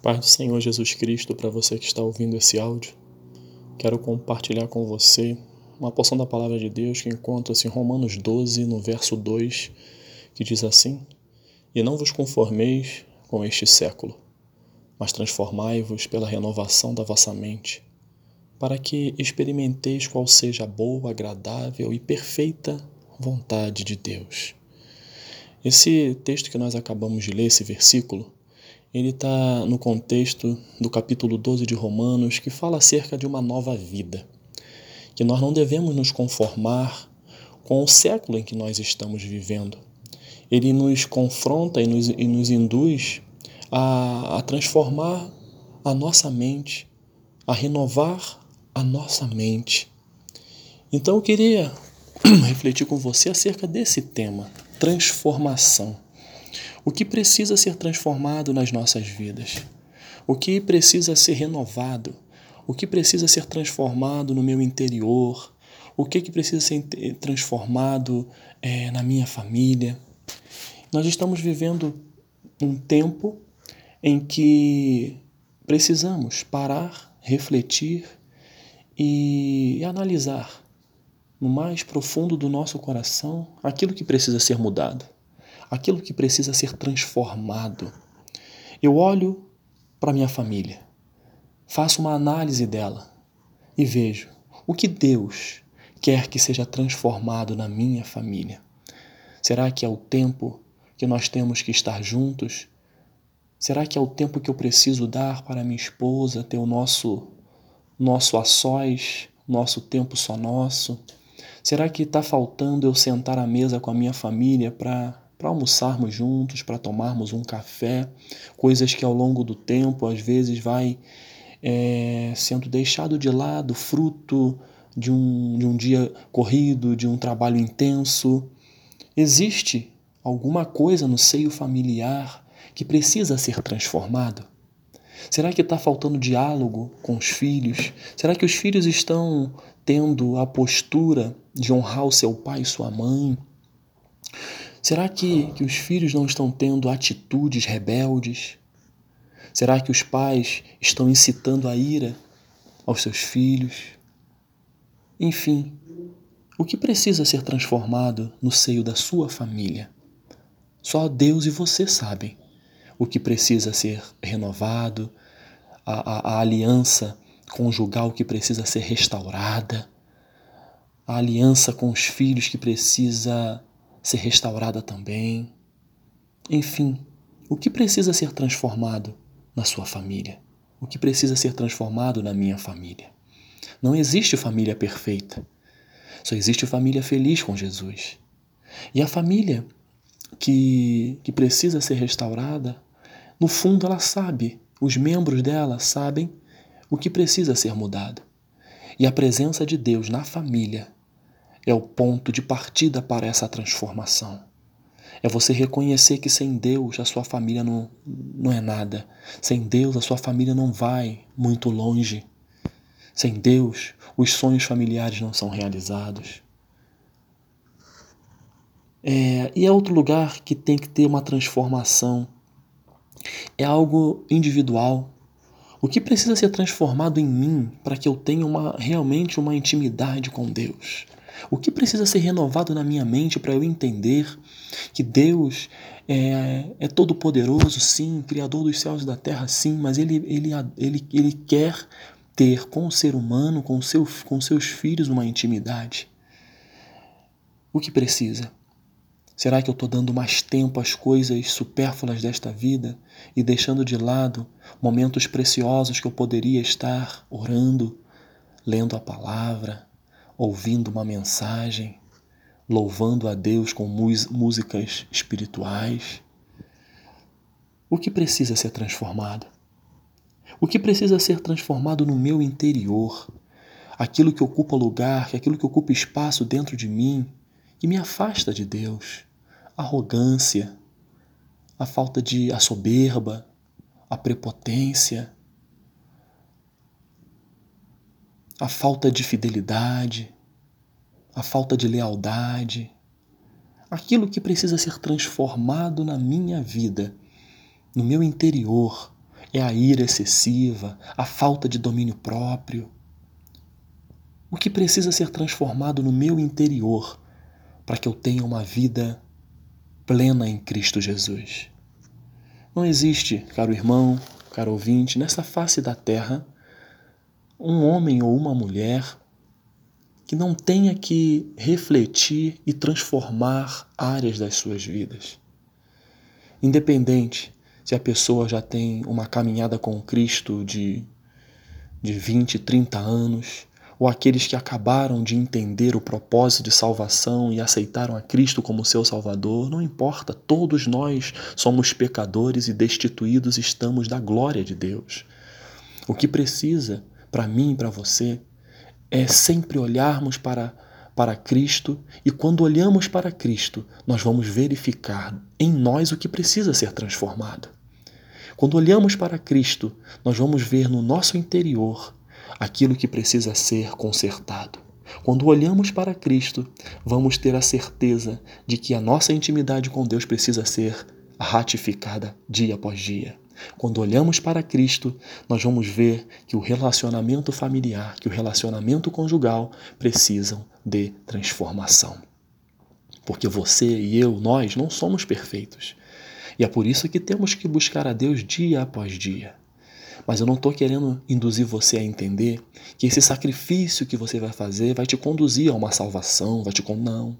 Paz do Senhor Jesus Cristo para você que está ouvindo esse áudio. Quero compartilhar com você uma porção da palavra de Deus que encontra-se em Romanos 12, no verso 2, que diz assim: E não vos conformeis com este século, mas transformai-vos pela renovação da vossa mente, para que experimenteis qual seja a boa, agradável e perfeita vontade de Deus. Esse texto que nós acabamos de ler, esse versículo, ele está no contexto do capítulo 12 de Romanos, que fala acerca de uma nova vida. Que nós não devemos nos conformar com o século em que nós estamos vivendo. Ele nos confronta e nos, e nos induz a, a transformar a nossa mente, a renovar a nossa mente. Então eu queria refletir com você acerca desse tema, transformação. O que precisa ser transformado nas nossas vidas? O que precisa ser renovado? O que precisa ser transformado no meu interior? O que, que precisa ser transformado é, na minha família? Nós estamos vivendo um tempo em que precisamos parar, refletir e analisar no mais profundo do nosso coração aquilo que precisa ser mudado aquilo que precisa ser transformado. Eu olho para minha família, faço uma análise dela e vejo o que Deus quer que seja transformado na minha família. Será que é o tempo que nós temos que estar juntos? Será que é o tempo que eu preciso dar para minha esposa, ter o nosso nosso a sós, nosso tempo só nosso? Será que está faltando eu sentar à mesa com a minha família para para almoçarmos juntos, para tomarmos um café, coisas que ao longo do tempo às vezes vai é, sendo deixado de lado, fruto de um, de um dia corrido, de um trabalho intenso. Existe alguma coisa no seio familiar que precisa ser transformado? Será que está faltando diálogo com os filhos? Será que os filhos estão tendo a postura de honrar o seu pai e sua mãe? Será que, que os filhos não estão tendo atitudes rebeldes? Será que os pais estão incitando a ira aos seus filhos? Enfim, o que precisa ser transformado no seio da sua família? Só Deus e você sabem o que precisa ser renovado, a, a, a aliança conjugal que precisa ser restaurada, a aliança com os filhos que precisa ser restaurada também. Enfim, o que precisa ser transformado na sua família? O que precisa ser transformado na minha família? Não existe família perfeita. Só existe família feliz com Jesus. E a família que, que precisa ser restaurada, no fundo ela sabe, os membros dela sabem o que precisa ser mudado. E a presença de Deus na família é o ponto de partida para essa transformação. É você reconhecer que sem Deus a sua família não, não é nada. Sem Deus a sua família não vai muito longe. Sem Deus os sonhos familiares não são realizados. É, e é outro lugar que tem que ter uma transformação. É algo individual. O que precisa ser transformado em mim para que eu tenha uma, realmente uma intimidade com Deus? O que precisa ser renovado na minha mente para eu entender que Deus é, é todo-poderoso, sim, Criador dos céus e da terra, sim, mas ele, ele, ele, ele quer ter com o ser humano, com, seu, com seus filhos, uma intimidade. O que precisa? Será que eu estou dando mais tempo às coisas supérfluas desta vida e deixando de lado momentos preciosos que eu poderia estar orando, lendo a palavra, ouvindo uma mensagem, louvando a Deus com músicas espirituais. O que precisa ser transformado? O que precisa ser transformado no meu interior? Aquilo que ocupa lugar, aquilo que ocupa espaço dentro de mim, que me afasta de Deus. A arrogância, a falta de a soberba, a prepotência, a falta de fidelidade, a falta de lealdade, aquilo que precisa ser transformado na minha vida, no meu interior, é a ira excessiva, a falta de domínio próprio. O que precisa ser transformado no meu interior para que eu tenha uma vida plena em Cristo Jesus? Não existe, caro irmão, caro ouvinte, nessa face da terra, um homem ou uma mulher que não tenha que refletir e transformar áreas das suas vidas. Independente se a pessoa já tem uma caminhada com Cristo de, de 20, 30 anos, ou aqueles que acabaram de entender o propósito de salvação e aceitaram a Cristo como seu Salvador, não importa, todos nós somos pecadores e destituídos estamos da glória de Deus. O que precisa para mim e para você é sempre olharmos para, para Cristo e quando olhamos para Cristo, nós vamos verificar em nós o que precisa ser transformado. Quando olhamos para Cristo, nós vamos ver no nosso interior aquilo que precisa ser consertado. Quando olhamos para Cristo, vamos ter a certeza de que a nossa intimidade com Deus precisa ser ratificada dia após dia. Quando olhamos para Cristo, nós vamos ver que o relacionamento familiar, que o relacionamento conjugal precisam de transformação. Porque você e eu, nós não somos perfeitos. E é por isso que temos que buscar a Deus dia após dia. Mas eu não estou querendo induzir você a entender que esse sacrifício que você vai fazer vai te conduzir a uma salvação, vai te não.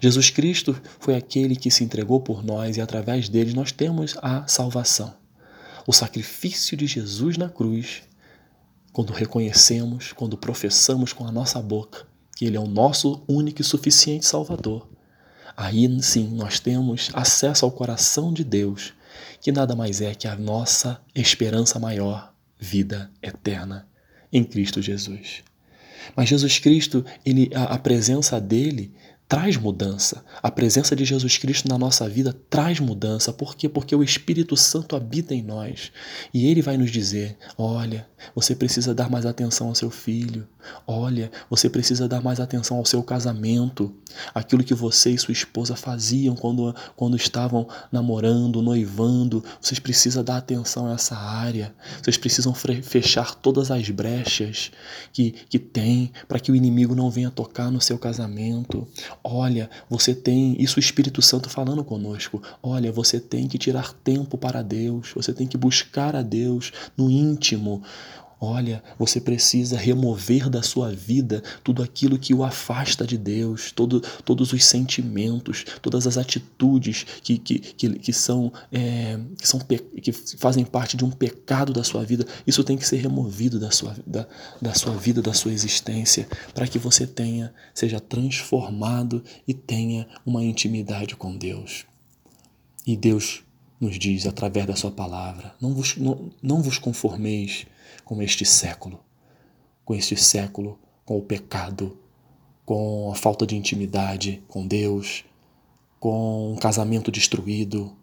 Jesus Cristo foi aquele que se entregou por nós e através dele nós temos a salvação o sacrifício de Jesus na cruz, quando reconhecemos, quando professamos com a nossa boca que Ele é o nosso único e suficiente Salvador, aí sim nós temos acesso ao coração de Deus, que nada mais é que a nossa esperança maior, vida eterna em Cristo Jesus. Mas Jesus Cristo, ele, a, a presença dele traz mudança. A presença de Jesus Cristo na nossa vida traz mudança. Por quê? Porque o Espírito Santo habita em nós. E ele vai nos dizer: olha, você precisa dar mais atenção ao seu filho. Olha, você precisa dar mais atenção ao seu casamento. Aquilo que você e sua esposa faziam quando, quando estavam namorando, noivando. Vocês precisam dar atenção a essa área. Vocês precisam fechar todas as brechas que, que tem para que o inimigo não venha tocar no seu casamento. Olha, você tem isso o Espírito Santo falando conosco. Olha, você tem que tirar tempo para Deus, você tem que buscar a Deus no íntimo. Olha, você precisa remover da sua vida tudo aquilo que o afasta de Deus, todo, todos os sentimentos, todas as atitudes que, que, que, que são, é, que, são que fazem parte de um pecado da sua vida. Isso tem que ser removido da sua, da, da sua vida, da sua existência, para que você tenha, seja transformado e tenha uma intimidade com Deus. E Deus nos diz através da sua palavra: não vos, não, não vos conformeis com este século, com este século, com o pecado, com a falta de intimidade com Deus, com um casamento destruído,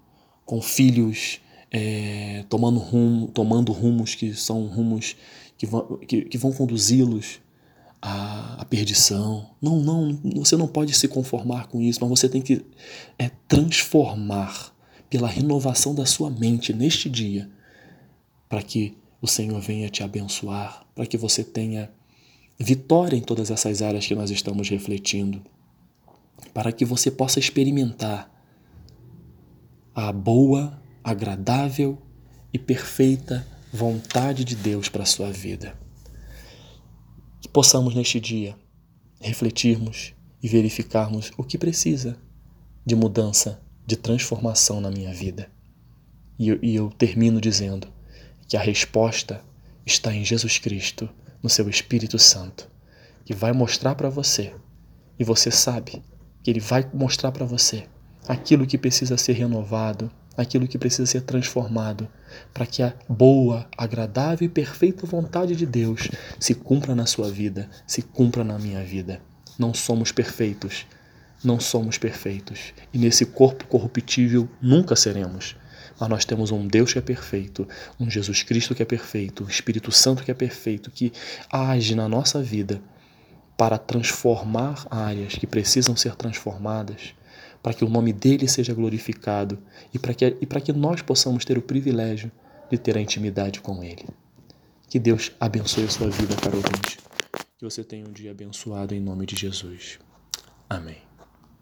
com filhos é, tomando, rumo, tomando rumos que são rumos que vão, que, que vão conduzi-los à, à, perdição. Não, não, você não pode se conformar com isso, mas você tem que é, transformar pela renovação da sua mente neste dia, para que o Senhor venha te abençoar, para que você tenha vitória em todas essas áreas que nós estamos refletindo, para que você possa experimentar a boa, agradável e perfeita vontade de Deus para a sua vida. Que possamos neste dia refletirmos e verificarmos o que precisa de mudança, de transformação na minha vida. E eu, e eu termino dizendo: que a resposta está em Jesus Cristo, no seu Espírito Santo, que vai mostrar para você, e você sabe que ele vai mostrar para você aquilo que precisa ser renovado, aquilo que precisa ser transformado, para que a boa, agradável e perfeita vontade de Deus se cumpra na sua vida, se cumpra na minha vida. Não somos perfeitos, não somos perfeitos, e nesse corpo corruptível nunca seremos mas nós temos um Deus que é perfeito, um Jesus Cristo que é perfeito, um Espírito Santo que é perfeito, que age na nossa vida para transformar áreas que precisam ser transformadas, para que o nome dele seja glorificado e para que, e para que nós possamos ter o privilégio de ter a intimidade com Ele. Que Deus abençoe a sua vida, caro ouvinte. Que você tenha um dia abençoado em nome de Jesus. Amém.